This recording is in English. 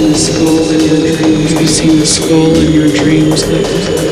the skull in your dreams. Have you seen the skull in your dreams?